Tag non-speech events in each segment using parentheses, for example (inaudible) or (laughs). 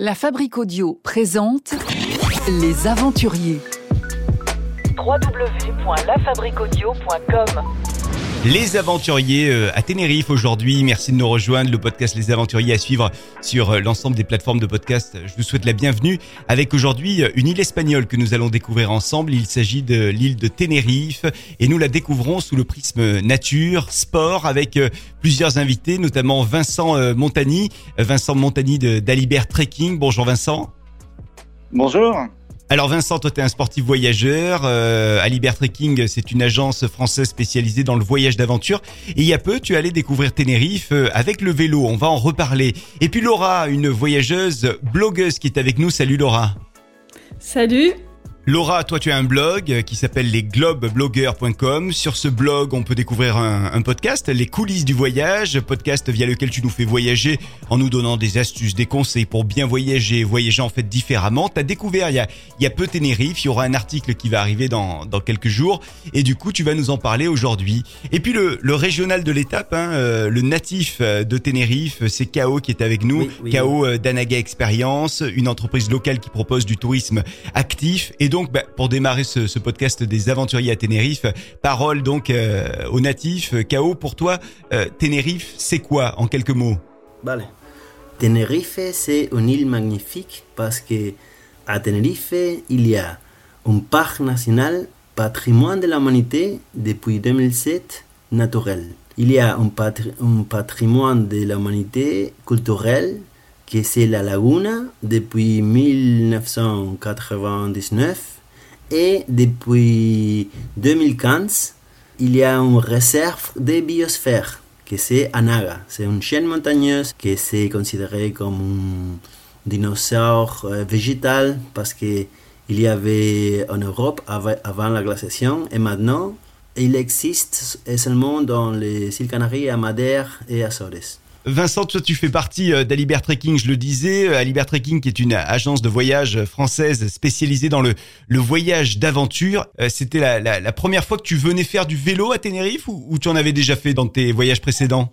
La Fabrique Audio présente Les Aventuriers. www.lafabriquaudio.com Les aventuriers euh, à Tenerife aujourd'hui. Merci de nous rejoindre. Le podcast Les aventuriers à suivre sur euh, l'ensemble des plateformes de podcast. Je vous souhaite la bienvenue avec aujourd'hui euh, une île espagnole que nous allons découvrir ensemble. Il s'agit de l'île de Tenerife et nous la découvrons sous le prisme nature, sport avec plusieurs invités, notamment Vincent Montagny. Vincent Montagny d'Alibert Trekking. Bonjour Vincent. Bonjour. Alors Vincent, toi tu es un sportif voyageur. Euh, Alibert Trekking, c'est une agence française spécialisée dans le voyage d'aventure. Et il y a peu, tu allé découvrir Tenerife euh, avec le vélo. On va en reparler. Et puis Laura, une voyageuse blogueuse qui est avec nous. Salut Laura. Salut Laura, toi tu as un blog qui s'appelle lesglobeblogueurs.com. Sur ce blog, on peut découvrir un, un podcast, les coulisses du voyage, podcast via lequel tu nous fais voyager en nous donnant des astuces, des conseils pour bien voyager, voyager en fait différemment. Tu as découvert il y a, il y a peu Tenerife, il y aura un article qui va arriver dans, dans quelques jours et du coup tu vas nous en parler aujourd'hui. Et puis le, le régional de l'étape, hein, euh, le natif euh, de Tenerife, c'est Kao qui est avec nous. Oui, oui, Kao euh, d'Anaga Experience, une entreprise locale qui propose du tourisme actif. Et donc, bah, pour démarrer ce, podcast des aventuriers à Tenerife, parole donc euh, aux natifs. Kao, pour toi, euh, Tenerife, c'est quoi en quelques mots? Vale. Tenerife, c'est une île magnifique parce que à Tenerife, il y a un parc national patrimoine de l'humanité depuis 2007 naturel. Il y a un, patri- un patrimoine de l'humanité culturel que c'est la Laguna depuis 1999 et depuis 2015 il y a une réserve de biosphère que c'est Anaga. C'est une chaîne montagneuse que c'est considéré comme un dinosaure euh, végétal parce que il y avait en Europe av- avant la glaciation et maintenant il existe seulement dans les îles Canaries, à Madère et Azores. Vincent, toi, tu fais partie euh, d'Alibert Trekking, je le disais. Euh, Alibert Trekking, qui est une agence de voyage française spécialisée dans le, le voyage d'aventure. Euh, C'était la, la, première fois que tu venais faire du vélo à Tenerife ou, tu en avais déjà fait dans tes voyages précédents?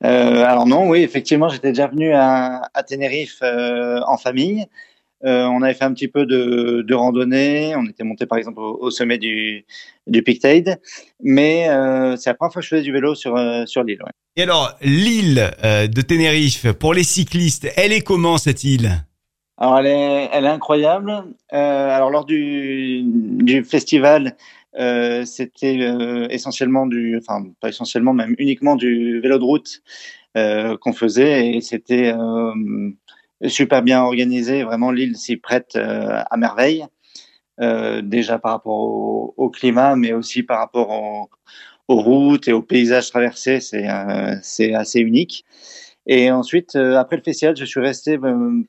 Alors non, oui, effectivement, j'étais déjà venu à, à Tenerife en famille. Euh, on avait fait un petit peu de, de randonnée. On était monté par exemple au, au sommet du, du. Mais euh, c'est la première fois que je faisais du vélo sur, euh, sur l'île. ouais. Et alors, l'île de Tenerife, pour les cyclistes, elle est comment cette île? Alors elle est, elle est incroyable. Euh, alors lors du, du festival, euh, c'était euh, essentiellement du, enfin pas essentiellement, même uniquement du vélo de route qu'on faisait et c'était super bien organisé. Vraiment l'île s'y prête euh, à merveille. Euh, déjà par rapport au, au climat, mais aussi par rapport au- aux routes et aux paysages traversés, c'est euh, c'est assez unique. Et ensuite, après le festival, je suis resté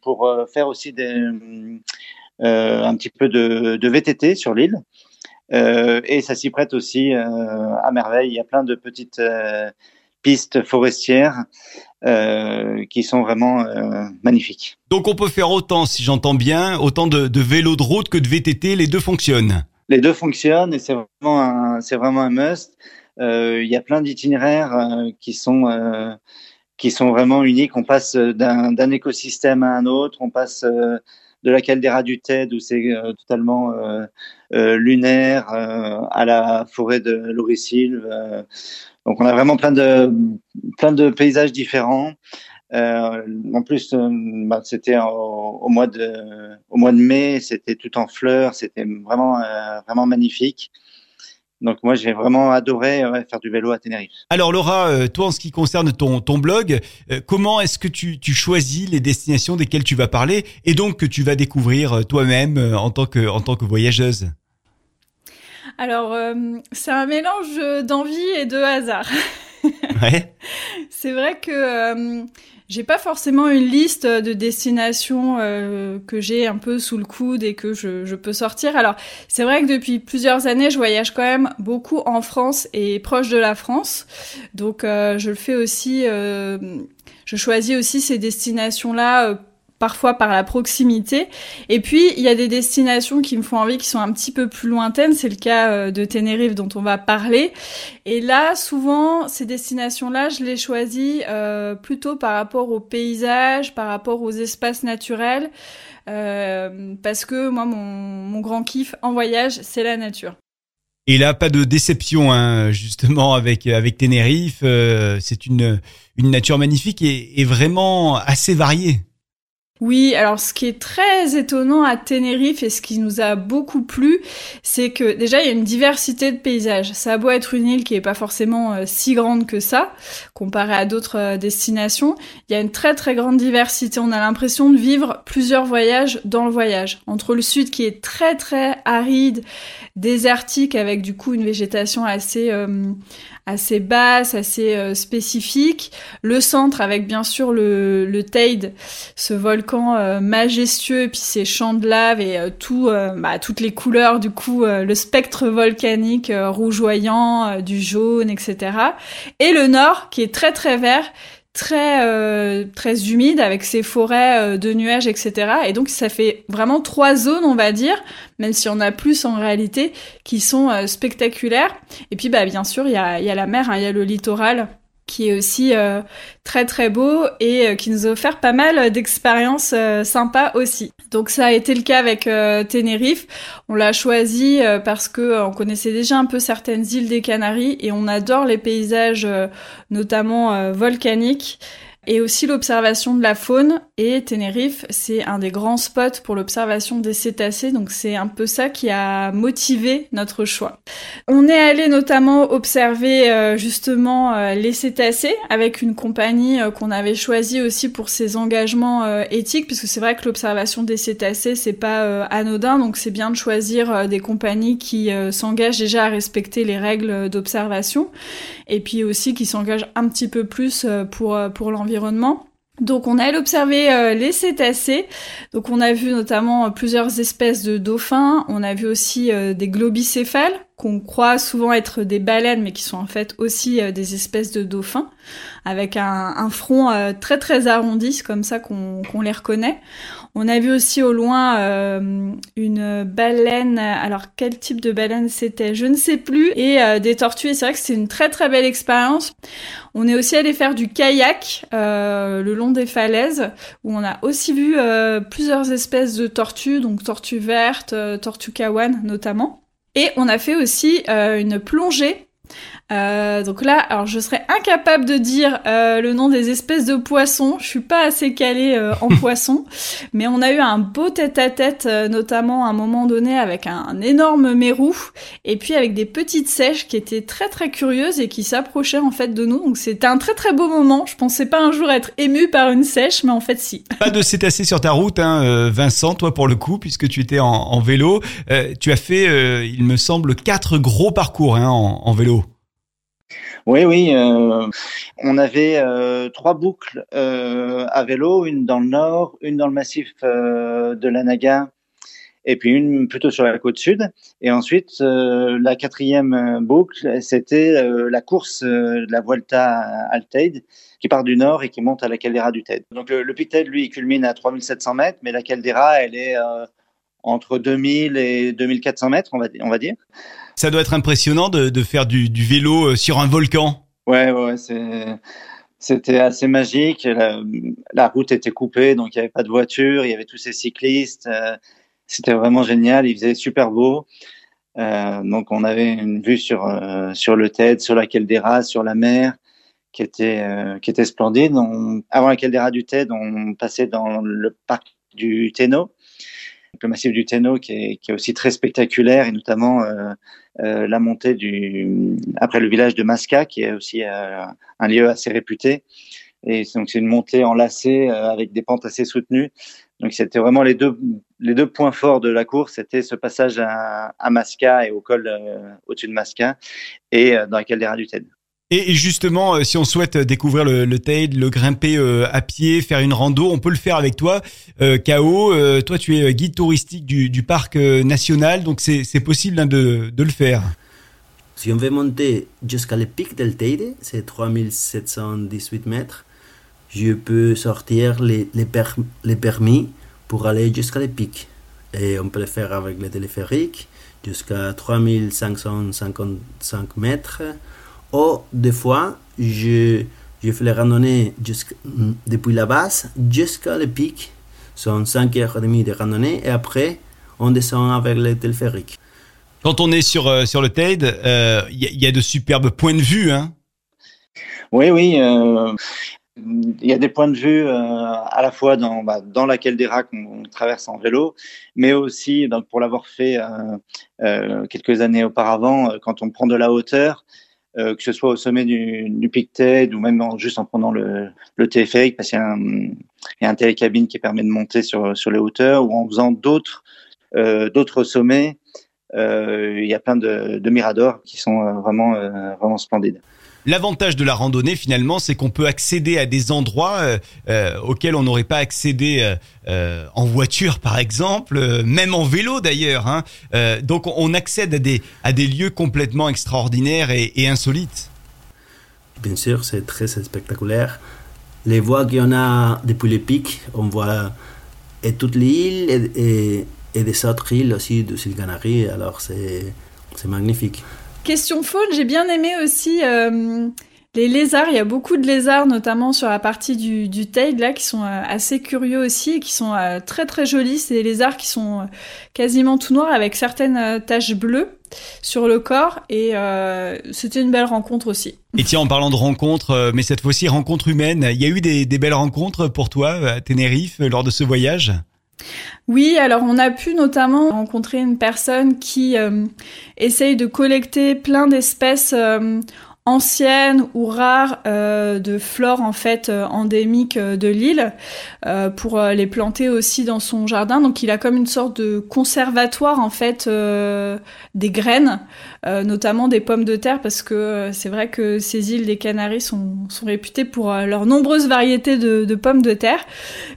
pour faire aussi des, euh, un petit peu de, de VTT sur l'île. Euh, et ça s'y prête aussi euh, à merveille. Il y a plein de petites pistes forestières euh, qui sont vraiment euh, magnifiques. Donc on peut faire autant, si j'entends bien, autant de, de vélo de route que de VTT, les deux fonctionnent. Les deux fonctionnent et c'est vraiment un, c'est vraiment un must. Euh, il y a plein d'itinéraires qui sont qui sont vraiment uniques. On passe d'un, d'un écosystème à un autre. On passe de la caldeira du Tède où c'est euh, totalement euh, euh, lunaire à la forêt de l'auricilve. Euh, donc on a vraiment plein de plein de paysages différents. En plus, bah, c'était au, au mois de au mois de mai, c'était tout en fleurs, c'était vraiment vraiment magnifique. Donc moi j'ai vraiment adoré ouais, faire du vélo à Tenerife. Alors Laura, euh, toi en ce qui concerne ton, ton blog, euh, comment est-ce que tu, tu choisis les destinations desquelles tu vas parler et donc que tu vas découvrir euh, toi-même euh, en tant que en tant que voyageuse? Alors, euh, c'est un mélange d'envie et de hasard. (laughs) (laughs) C'est vrai que euh, j'ai pas forcément une liste de destinations euh, que j'ai un peu sous le coude et que je, peux sortir. Alors, c'est vrai que depuis plusieurs années, je voyage quand même beaucoup en France et proche de la France. Donc, euh, je le fais aussi. je choisis aussi ces destinations-là parfois par la proximité. Et puis, il y a des destinations qui me font envie, qui sont un petit peu plus lointaines. C'est le cas euh, de Tenerife dont on va parler. Et là, souvent, ces destinations-là, je les choisis euh, plutôt par rapport aux paysages, par rapport aux espaces naturels. Euh, parce que moi, mon, grand kiff en voyage, c'est la nature. Et là, pas de déception, hein, justement, avec, avec Tenerife. c'est une, une nature magnifique et vraiment assez variée. Oui, alors ce qui est très étonnant à Tenerife et ce qui nous a beaucoup plu, c'est que déjà il y a une diversité de paysages. Ça a beau être une île qui est pas forcément euh, si grande que ça, comparée à d'autres euh, destinations, il y a une très très grande diversité. On a l'impression de vivre plusieurs voyages dans le voyage. Entre le sud qui est très très aride, désertique avec du coup une végétation assez euh, assez basse, assez euh, spécifique. Le centre avec bien sûr le, le Teide, ce volcan euh, majestueux, et puis ses champs de lave et euh, tout, bah, toutes les couleurs du coup, le spectre volcanique rougeoyant, du jaune, etc. Et le nord qui est très très vert très euh, très humide avec ses forêts euh, de nuages etc et donc ça fait vraiment trois zones on va dire même si on a plus en réalité qui sont euh, spectaculaires. Et puis bah bien sûr il y a, y a la mer hein, il y a le littoral qui est aussi euh, très très beau et euh, qui nous a offert pas mal d'expériences euh, sympas aussi. Donc ça a été le cas avec Tenerife. On l'a choisi parce que on connaissait déjà un peu certaines îles des Canaries et on adore les paysages notamment volcaniques et aussi l'observation de la faune. Et Tenerife, c'est un des grands spots pour l'observation des cétacés, donc c'est un peu ça qui a motivé notre choix. On est allé notamment observer euh, justement euh, les cétacés avec une compagnie euh, qu'on avait choisie aussi pour ses engagements éthiques, puisque c'est vrai que l'observation des cétacés c'est pas anodin, donc c'est bien de choisir des compagnies qui s'engagent déjà à respecter les règles d'observation, et puis aussi qui s'engagent un petit peu plus pour pour l'environnement donc on a observer euh, les cétacés. Donc on a vu notamment plusieurs espèces de dauphins. On a vu aussi euh, des globicéphales qu'on croit souvent être des baleines, mais qui sont en fait aussi des espèces de dauphins, avec un, front très très arrondi, comme ça qu'on les reconnaît. On a vu aussi au loin euh, une baleine. Alors quel type de baleine c'était? Je ne sais plus. Et euh, des tortues. Et c'est vrai que c'est une très très belle expérience. On est aussi allé faire du kayak euh, le long des falaises, où on a aussi vu plusieurs espèces de tortues, donc tortues vertes, tortues kawan notamment. Et on a fait aussi une plongée euh, donc là, alors je serais incapable de dire euh, le nom des espèces de poissons. Je suis pas assez calée euh, en (laughs) poissons, mais on a eu un beau tête-à-tête, notamment à un moment donné avec un, énorme mérou, et puis avec des petites sèches qui étaient très très curieuses et qui s'approchaient en fait de nous. Donc c'était un très très beau moment. Je pensais pas un jour être ému par une sèche, mais en fait si. Pas de cétacés sur ta route, hein, Vincent, toi pour le coup, puisque tu étais en, vélo, tu as fait, il me semble, quatre gros parcours hein, en vélo. Oui, oui. Euh, on avait euh, trois boucles euh, à vélo, une dans le nord, une dans le massif de la Naga, et puis une plutôt sur la côte sud. Et ensuite, la quatrième boucle, c'était la course de la Vuelta Alteide, qui part du nord et qui monte à la caldeira du Teide. Donc le, pic Teide, lui, culmine à 3700 mètres, mais la caldeira, elle est entre 2000 et 2400 mètres, on va, on va dire. Ça doit être impressionnant de, faire du, vélo euh, sur un volcan. Ouais, ouais, c'était assez magique. La, route était coupée, donc il n'y avait pas de voiture, il y avait tous ces cyclistes. Euh, c'était vraiment génial, il faisait super beau. Euh, donc on avait une vue sur, sur le TED, sur la Caldera, sur la mer, qui était, qui était splendide. avant la Caldera du TED, on passait dans le parc du Téno, le massif du Téno qui est, qui est, aussi très spectaculaire et notamment euh, euh, la montée du après le village de Masca qui est aussi euh, un lieu assez réputé. Et donc c'est une montée enlacée euh, avec des pentes assez soutenues. Donc c'était vraiment les deux les deux points forts de la course. C'était ce passage à, à Masca et au col euh, au-dessus de Masca et dans la caldeira du Téno. Et justement, euh, si on souhaite découvrir le, le le grimper euh, à pied, faire une rando, on peut le faire avec toi. Euh, euh, toi tu es guide touristique du, parc national, donc c'est possible hein, de, le faire. Si on veut monter jusqu'à le pic del Teide, c'est 3718 mètres, je peux sortir les, les, per- les permis pour aller jusqu'à les pics. Et on peut le faire avec le téléphérique jusqu'à 3555 mètres. Ou des fois, je, je fais les randonnées jusqu'- depuis la base jusqu'à les pics. Ce sont 5 heures et demie de randonnée et après, on descend avec le téléphérique. Quand on est sur, euh, sur le TED, euh, il y, a- il y a de superbes points de vue. Hein. Oui, oui. euh, il y a des points de vue euh, à la fois dans, bah, dans la Caldera qu'on traverse en vélo, mais aussi donc, pour l'avoir fait euh, euh, quelques années auparavant, euh, quand on prend de la hauteur, euh, que ce soit au sommet du, du Pic TED ou même en- juste en prenant le, le téléphérique, parce qu'il y a un, il y a un télécabine qui permet de monter sur, sur les hauteurs, ou en faisant d'autres euh, d'autres sommets. Euh, il y a plein de, de miradors qui sont euh, vraiment, euh, vraiment splendides. L'avantage de la randonnée, finalement, c'est qu'on peut accéder à des endroits euh, euh, auxquels on n'aurait pas accédé euh, en voiture, par exemple, même en vélo d'ailleurs. Hein. Donc, on accède à des, à des lieux complètement extraordinaires et, insolites. Bien sûr, c'est très spectaculaire. Les voies qu'on a depuis les pics, on voit et toute l'île et, et, et des autres îles aussi de Canaries, alors c'est magnifique. Question faune, j'ai bien aimé aussi euh, les lézards. Il y a beaucoup de lézards, notamment sur la partie du, du là, qui sont euh, assez curieux aussi et qui sont euh, très très jolis. C'est des lézards qui sont quasiment tout noirs avec certaines taches bleues sur le corps. Et c'était une belle rencontre aussi. Et tiens, en parlant de rencontres, mais cette fois-ci rencontres humaines, il y a eu des, des belles rencontres pour toi à Tenerife lors de ce voyage? Oui, alors on a pu notamment rencontrer une personne qui euh, essaye de collecter plein d'espèces euh, anciennes ou rares euh, de flore en fait euh, endémique euh, de l'île euh, pour euh, les planter aussi dans son jardin. Donc il a comme une sorte de conservatoire en fait euh, des graines, notamment des pommes de terre parce que c'est vrai que ces îles des Canaries sont, sont réputées pour leurs nombreuses variétés de, de pommes de terre,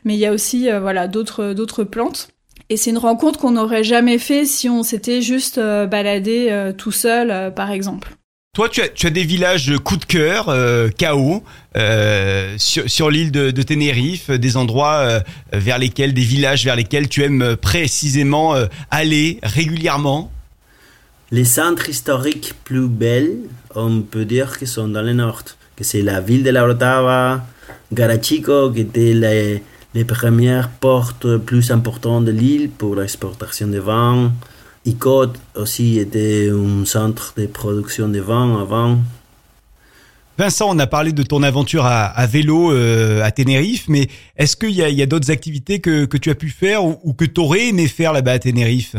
mais il y a aussi voilà d'autres d'autres plantes. Et c'est une rencontre qu'on n'aurait jamais fait si on s'était juste baladé tout seul, par exemple. Toi, tu as, des villages coup de cœur, euh, KO, euh, sur, l'île de, de Tenerife, des endroits euh, vers lesquels, des villages vers lesquels tu aimes précisément euh, aller régulièrement? Les centres historiques plus belles, on peut dire qu'ils sont dans le nord, que c'est la ville de la Orotava, Garachico, qui était les, les premières portes plus importantes de l'île pour l'exportation de vin. Icot aussi était un centre de production de vin avant. Vincent, on a parlé de ton aventure à, à vélo euh, à Tenerife, mais est-ce qu'il y a, d'autres activités que, que tu as pu faire ou, ou que tu aurais aimé faire là-bas à Tenerife?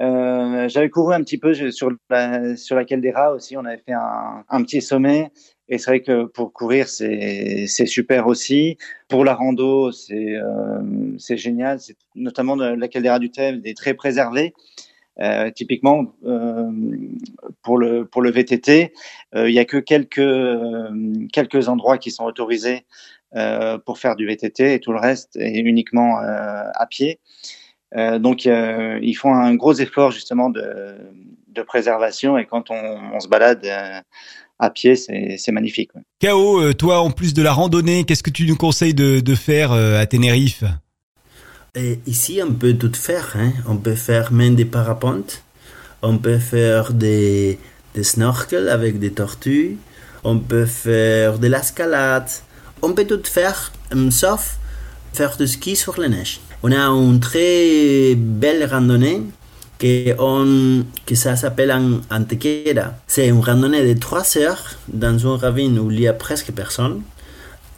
Euh, J'avais couru un petit peu sur la, sur la Caldera aussi. On avait fait un, un petit sommet. Et c'est vrai que pour courir, c'est super aussi. Pour la rando, c'est euh, génial. C'est notamment de la Caldera du Tev, est très préservée. Euh, typiquement, euh, pour le pour le VTT, euh, il y a que quelques quelques endroits qui sont autorisés pour faire du VTT et tout le reste est uniquement à pied. Donc, ils font un gros effort justement de, de préservation et quand on, on se balade à pied, c'est magnifique. ouais. KO, toi, en plus de la randonnée, qu'est-ce que tu nous conseilles de, de faire à Tenerife? Ici, on peut tout faire. hein. On peut faire même des parapentes. On peut faire des, des snorkels avec des tortues. On peut faire de l'escalade. On peut tout faire, hum, sauf faire du ski sur la neige. On a une très belle randonnée que, on, que s'appelle Antequera. C'est une randonnée de 3 heures dans une ravine où il y a presque personne.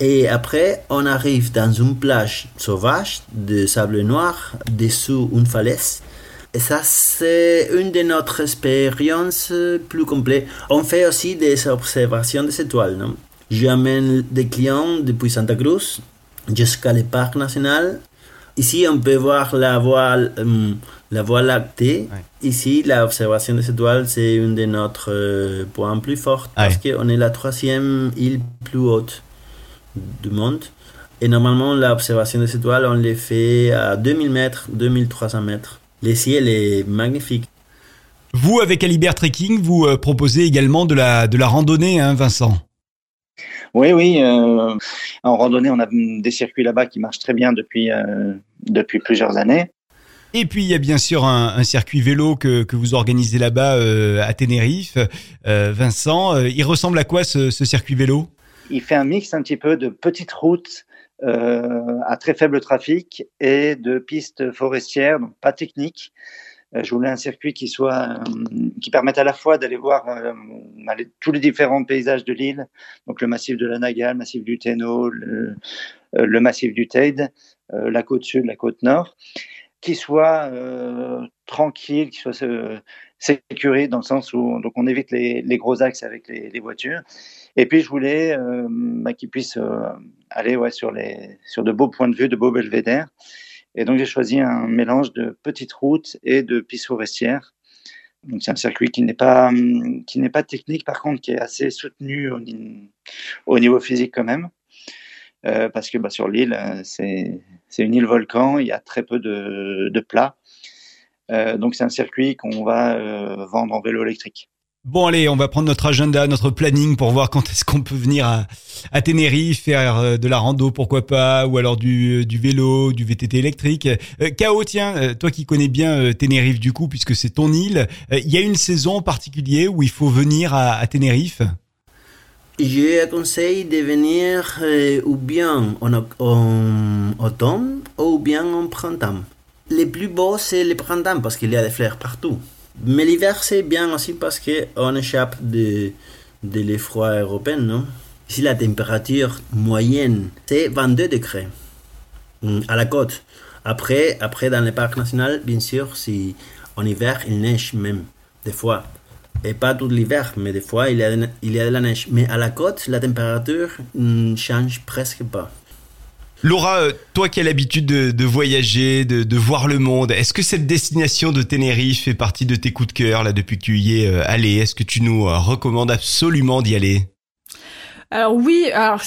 Et après, on arrive dans une plage sauvage de sable noir dessous une falaise. Et ça, c'est une de notre expériences plus complètes. On fait aussi des observations des étoiles. Non? J'amène des clients depuis Santa Cruz jusqu'à le parc national. Ici, on peut voir la voie, hum, la voie lactée. Ouais. Ici, l'observation des étoiles, c'est une de notre euh, points plus forts Ah parce qu'on est la troisième île plus haute du monde. Et normalement, l'observation des étoiles, on les fait à 2000 mètres, 2300 mètres. Le ciel est magnifique. Vous, avec Alibert Trekking, vous euh, proposez également de la, de la randonnée, hein, Vincent? Oui, oui. Euh, en randonnée, on a des circuits là-bas qui marchent très bien depuis, euh, depuis plusieurs années. Et puis il y a bien sûr un, un circuit vélo que, que vous organisez là-bas euh, à Tenerife. Euh, Vincent, il ressemble à quoi ce, ce, circuit vélo? Il fait un mix un petit peu de petites routes à très faible trafic et de pistes forestières, donc pas techniques. je voulais un circuit qui soit, qui permette à la fois d'aller voir tous les différents paysages de l'île, donc le massif de la Naga, le massif du Téno, le, massif du Teide, la côte sud, la côte nord, qui soit euh, tranquille, qui soit euh, sécurisé dans le sens où donc on évite les, gros axes avec les, voitures. Et puis je voulais euh, bah, qu'ils puissent euh, aller ouais, sur, les, sur de beaux points de vue, de beaux belvédères. Et donc j'ai choisi un mélange de petites routes et de pistes forestières. Donc c'est un circuit qui n'est pas qui n'est pas technique, par contre qui est assez soutenu au, au niveau physique quand même. Euh, parce que bah, sur l'île, c'est une île volcan, il y a très peu de, de plats. Donc c'est un circuit qu'on va vendre en vélo électrique. Bon allez, on va prendre notre agenda, notre planning pour voir quand est-ce qu'on peut venir à, à Tenerife, faire euh, de la rando, pourquoi pas, ou alors du, du vélo, du VTT électrique. Euh, tiens, toi qui connais bien Tenerife du coup, puisque c'est ton île, il y a une saison en particulier où il faut venir à, à Tenerife? Je conseille de venir euh, ou bien en, en, automne ou bien en printemps. Le plus beau, c'est le printemps parce qu'il y a des fleurs partout. Mais l'hiver, c'est bien aussi parce qu'on échappe de, de l'effroi européen. Non? Ici, la température moyenne, c'est 22 degrés mm, à la côte. Après, après, dans les parcs nationaux, bien sûr, si en hiver, il neige même, des fois et pas tout l'hiver, mais des fois il y, a, il y a de la neige. Mais à la côte, la température ne change presque pas. Laura, euh, toi qui as l'habitude de, de, voyager, de, de, voir le monde, est-ce que cette destination de Tenerife fait partie de tes coups de cœur là depuis que tu y es euh, allé Est-ce que tu nous euh, recommandes absolument d'y aller? Alors oui, alors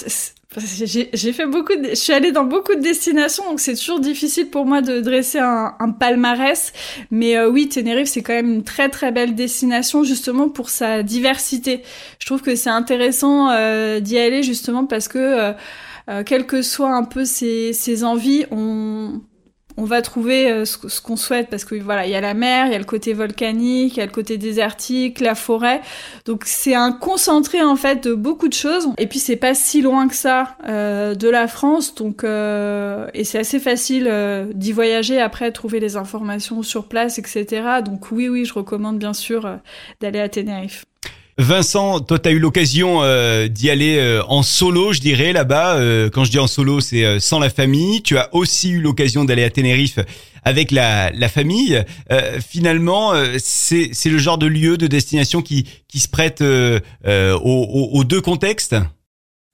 j'ai fait beaucoup, de, je suis allée dans beaucoup de destinations, donc c'est toujours difficile pour moi de dresser un, un palmarès. Mais euh, oui, Tenerife, c'est quand même une très très belle destination justement pour sa diversité. Je trouve que c'est intéressant euh, d'y aller justement parce que euh, euh quelles que soient un peu ses, envies, on, va trouver euh, ce, qu'on souhaite parce que voilà, il y a la mer, il y a le côté volcanique, il y a le côté désertique, la forêt. Donc c'est un concentré en fait de beaucoup de choses. Et puis c'est pas si loin que ça euh, de la France, donc et c'est assez facile d'y voyager après, trouver les informations sur place, etc. Donc oui, oui, je recommande bien sûr d'aller à Tenerife. Vincent, toi, tu as eu l'occasion euh, d'y aller euh, en solo, je dirais, là-bas. Euh, quand je dis en solo, c'est sans la famille. Tu as aussi eu l'occasion d'aller à Tenerife avec la, famille. Finalement, c'est le genre de lieu, de destination qui, qui se prête aux, deux contextes?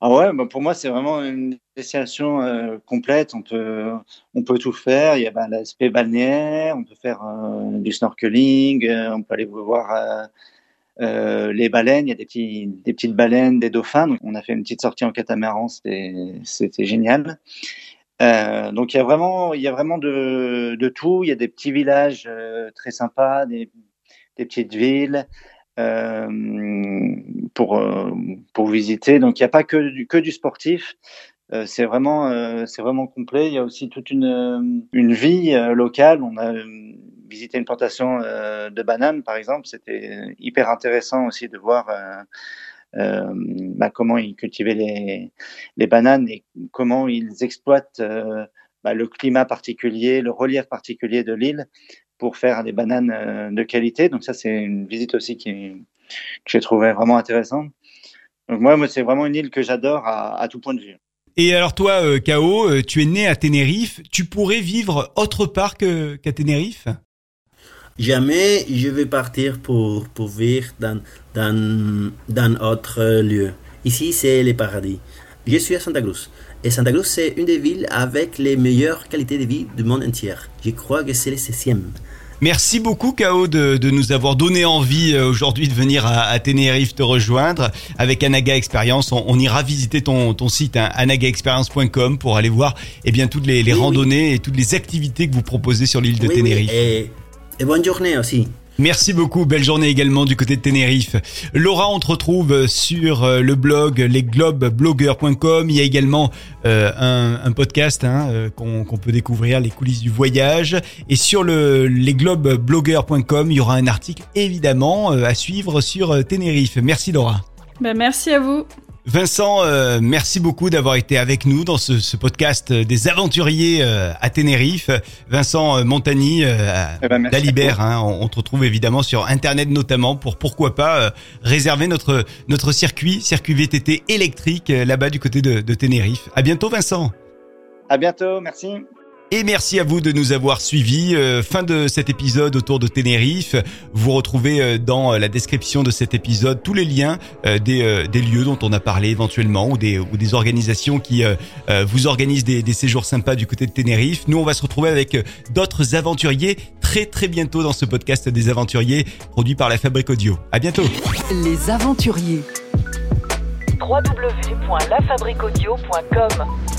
Ah ouais, bah pour moi c'est vraiment une destination complète. On peut on peut tout faire. Il y a bah, l'aspect balnéaire, on peut faire du snorkeling, on peut aller voir euh, les baleines, il y a des, petits, petites baleines, des dauphins. On a fait une petite sortie en catamaran, c'était génial. Euh, donc il y a vraiment, il y a vraiment de, tout. Il y a des petits villages euh, très sympas, des, petites villes pour pour visiter. Donc il n'y a pas que que du sportif. Euh, c'est vraiment c'est vraiment complet. Il y a aussi toute une une vie locale. On a visiter une plantation euh, de bananes, par exemple, c'était hyper intéressant aussi de voir euh, euh, bah, comment ils cultivaient les, les, bananes et comment ils exploitent euh, bah, le climat particulier, le relief particulier de l'île pour faire des bananes euh, de qualité. Donc ça, c'est une visite aussi qui, que j'ai trouvé vraiment intéressante. Donc moi, moi c'est vraiment une île que j'adore à, à, tout point de vue. Et alors toi, euh, K.O., tu es né à Tenerife. Tu pourrais vivre autre part qu'à Tenerife? Jamais je vais partir pour, pour vivre dans, dans, dans autre lieu. Ici, c'est le paradis. Je suis à Santa Cruz. Et Santa Cruz, c'est une des villes avec les meilleures qualités de vie du monde entier. Je crois que c'est le 16e. Merci beaucoup, K.O., de, de, nous avoir donné envie euh, aujourd'hui de venir à, à, Tenerife te rejoindre. Avec Anaga Experience, on, on ira visiter ton, ton site, hein, anagaexperience.com, pour aller voir eh bien, toutes les, les oui, randonnées oui. et toutes les activités que vous proposez sur l'île de oui, Tenerife. Et, et bonne journée aussi. Merci beaucoup, belle journée également du côté de Tenerife. Laura, on te retrouve sur euh, le blog lesglobeblogueurs.com. Il y a également euh, un, podcast hein, euh, qu'on peut découvrir, les coulisses du voyage. Et sur le il y aura un article évidemment à suivre sur Tenerife. Merci Laura. Ben, merci à vous. Vincent, euh, merci beaucoup d'avoir été avec nous dans ce, ce podcast des aventuriers euh, à Tenerife. Vincent euh, Montagny, eh ben, d'Alibert, hein, on, te retrouve évidemment sur Internet notamment pour pourquoi pas réserver notre notre circuit, circuit VTT électrique là-bas du côté de, de Tenerife. À bientôt Vincent. À bientôt, merci. Et merci à vous de nous avoir suivis. Euh, fin de cet épisode autour de Tenerife. Vous retrouvez euh, dans la description de cet épisode tous les liens euh, des, des, lieux dont on a parlé éventuellement ou des, ou des organisations qui vous organisent des, des, séjours sympas du côté de Tenerife. Nous, on va se retrouver avec d'autres aventuriers très très bientôt dans ce podcast des aventuriers produit par la Fabrique Audio. À bientôt. Les aventuriers. www.lafabriqueaudio.com